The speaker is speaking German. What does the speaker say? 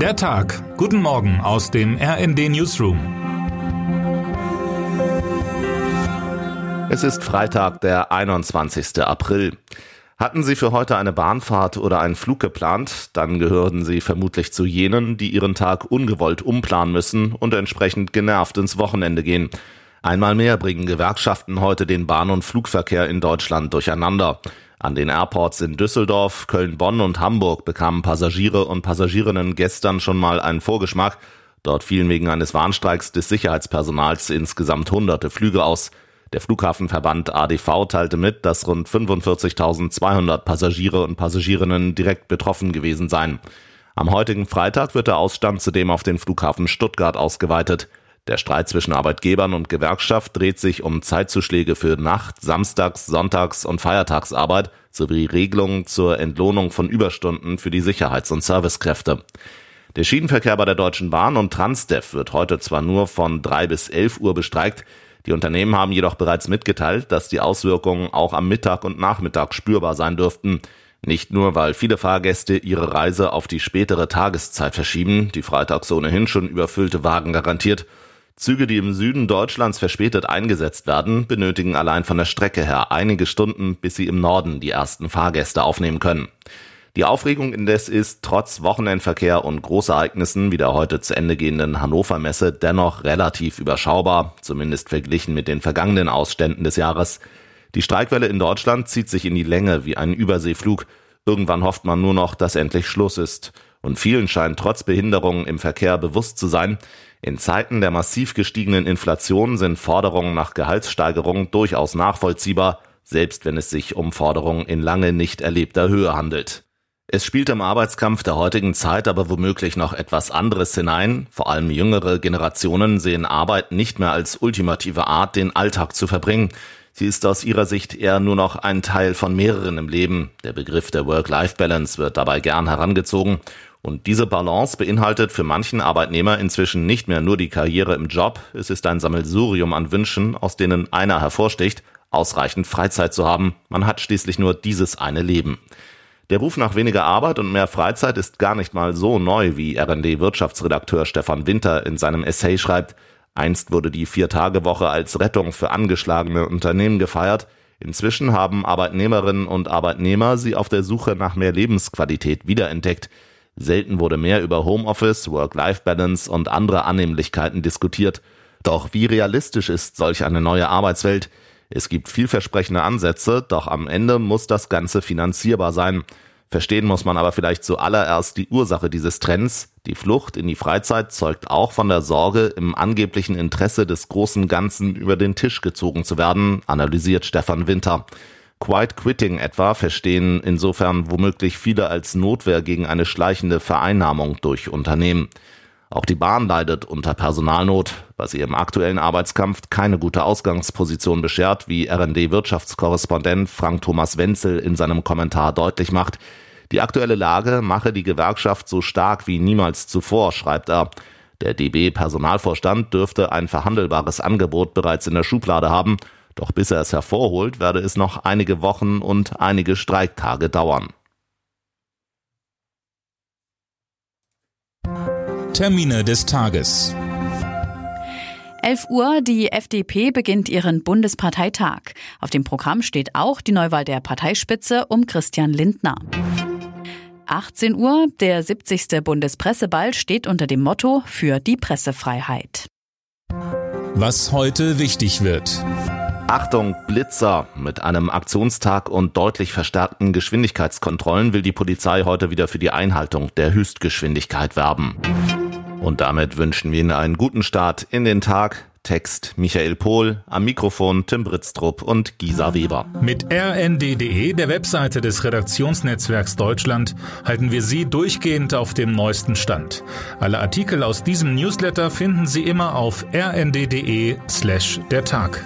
Der Tag. Guten Morgen aus dem RND Newsroom. Es ist Freitag, der 21. April. Hatten Sie für heute eine Bahnfahrt oder einen Flug geplant, dann gehören Sie vermutlich zu jenen, die ihren Tag ungewollt umplanen müssen und entsprechend genervt ins Wochenende gehen. Einmal mehr bringen Gewerkschaften heute den Bahn- und Flugverkehr in Deutschland durcheinander. An den Airports in Düsseldorf, Köln, Bonn und Hamburg bekamen Passagiere und Passagierinnen gestern schon mal einen Vorgeschmack. Dort fielen wegen eines Warnstreiks des Sicherheitspersonals insgesamt hunderte Flüge aus. Der Flughafenverband ADV teilte mit, dass rund 45.200 Passagiere und Passagierinnen direkt betroffen gewesen seien. Am heutigen Freitag wird der Ausstand zudem auf den Flughafen Stuttgart ausgeweitet. Der Streit zwischen Arbeitgebern und Gewerkschaft dreht sich um Zeitzuschläge für Nacht-, Samstags-, Sonntags- und Feiertagsarbeit sowie Regelungen zur Entlohnung von Überstunden für die Sicherheits- und Servicekräfte. Der Schienenverkehr bei der Deutschen Bahn und Transdev wird heute zwar nur von drei bis elf Uhr bestreikt, die Unternehmen haben jedoch bereits mitgeteilt, dass die Auswirkungen auch am Mittag und Nachmittag spürbar sein dürften. Nicht nur, weil viele Fahrgäste ihre Reise auf die spätere Tageszeit verschieben, die freitags ohnehin schon überfüllte Wagen garantiert, Züge, die im Süden Deutschlands verspätet eingesetzt werden, benötigen allein von der Strecke her einige Stunden, bis sie im Norden die ersten Fahrgäste aufnehmen können. Die Aufregung indes ist trotz Wochenendverkehr und Großereignissen wie der heute zu Ende gehenden Hannover Messe dennoch relativ überschaubar, zumindest verglichen mit den vergangenen Ausständen des Jahres. Die Streikwelle in Deutschland zieht sich in die Länge wie ein Überseeflug. Irgendwann hofft man nur noch, dass endlich Schluss ist. Und vielen scheint trotz Behinderungen im Verkehr bewusst zu sein, in Zeiten der massiv gestiegenen Inflation sind Forderungen nach Gehaltssteigerung durchaus nachvollziehbar, selbst wenn es sich um Forderungen in lange nicht erlebter Höhe handelt. Es spielt im Arbeitskampf der heutigen Zeit aber womöglich noch etwas anderes hinein. Vor allem jüngere Generationen sehen Arbeit nicht mehr als ultimative Art, den Alltag zu verbringen. Sie ist aus ihrer Sicht eher nur noch ein Teil von mehreren im Leben. Der Begriff der Work-Life-Balance wird dabei gern herangezogen und diese Balance beinhaltet für manchen Arbeitnehmer inzwischen nicht mehr nur die Karriere im Job, es ist ein Sammelsurium an Wünschen, aus denen einer hervorsticht, ausreichend Freizeit zu haben. Man hat schließlich nur dieses eine Leben. Der Ruf nach weniger Arbeit und mehr Freizeit ist gar nicht mal so neu, wie RD Wirtschaftsredakteur Stefan Winter in seinem Essay schreibt. Einst wurde die Vier-Tage-Woche als Rettung für angeschlagene Unternehmen gefeiert. Inzwischen haben Arbeitnehmerinnen und Arbeitnehmer sie auf der Suche nach mehr Lebensqualität wiederentdeckt. Selten wurde mehr über Homeoffice, Work-Life-Balance und andere Annehmlichkeiten diskutiert. Doch wie realistisch ist solch eine neue Arbeitswelt? Es gibt vielversprechende Ansätze, doch am Ende muss das Ganze finanzierbar sein. Verstehen muss man aber vielleicht zuallererst die Ursache dieses Trends. Die Flucht in die Freizeit zeugt auch von der Sorge, im angeblichen Interesse des großen Ganzen über den Tisch gezogen zu werden, analysiert Stefan Winter. Quiet Quitting etwa verstehen insofern womöglich viele als Notwehr gegen eine schleichende Vereinnahmung durch Unternehmen. Auch die Bahn leidet unter Personalnot, was ihr im aktuellen Arbeitskampf keine gute Ausgangsposition beschert, wie RD-Wirtschaftskorrespondent Frank Thomas Wenzel in seinem Kommentar deutlich macht. Die aktuelle Lage mache die Gewerkschaft so stark wie niemals zuvor, schreibt er. Der DB-Personalvorstand dürfte ein verhandelbares Angebot bereits in der Schublade haben doch bis er es hervorholt, werde es noch einige Wochen und einige Streiktage dauern. Termine des Tages. 11 Uhr, die FDP beginnt ihren Bundesparteitag. Auf dem Programm steht auch die Neuwahl der Parteispitze um Christian Lindner. 18 Uhr, der 70. Bundespresseball steht unter dem Motto für die Pressefreiheit. Was heute wichtig wird. Achtung, Blitzer! Mit einem Aktionstag und deutlich verstärkten Geschwindigkeitskontrollen will die Polizei heute wieder für die Einhaltung der Höchstgeschwindigkeit werben. Und damit wünschen wir Ihnen einen guten Start in den Tag. Text Michael Pohl, am Mikrofon Tim Britztrup und Gisa Weber. Mit rnd.de, der Webseite des Redaktionsnetzwerks Deutschland, halten wir Sie durchgehend auf dem neuesten Stand. Alle Artikel aus diesem Newsletter finden Sie immer auf rnd.de slash der Tag.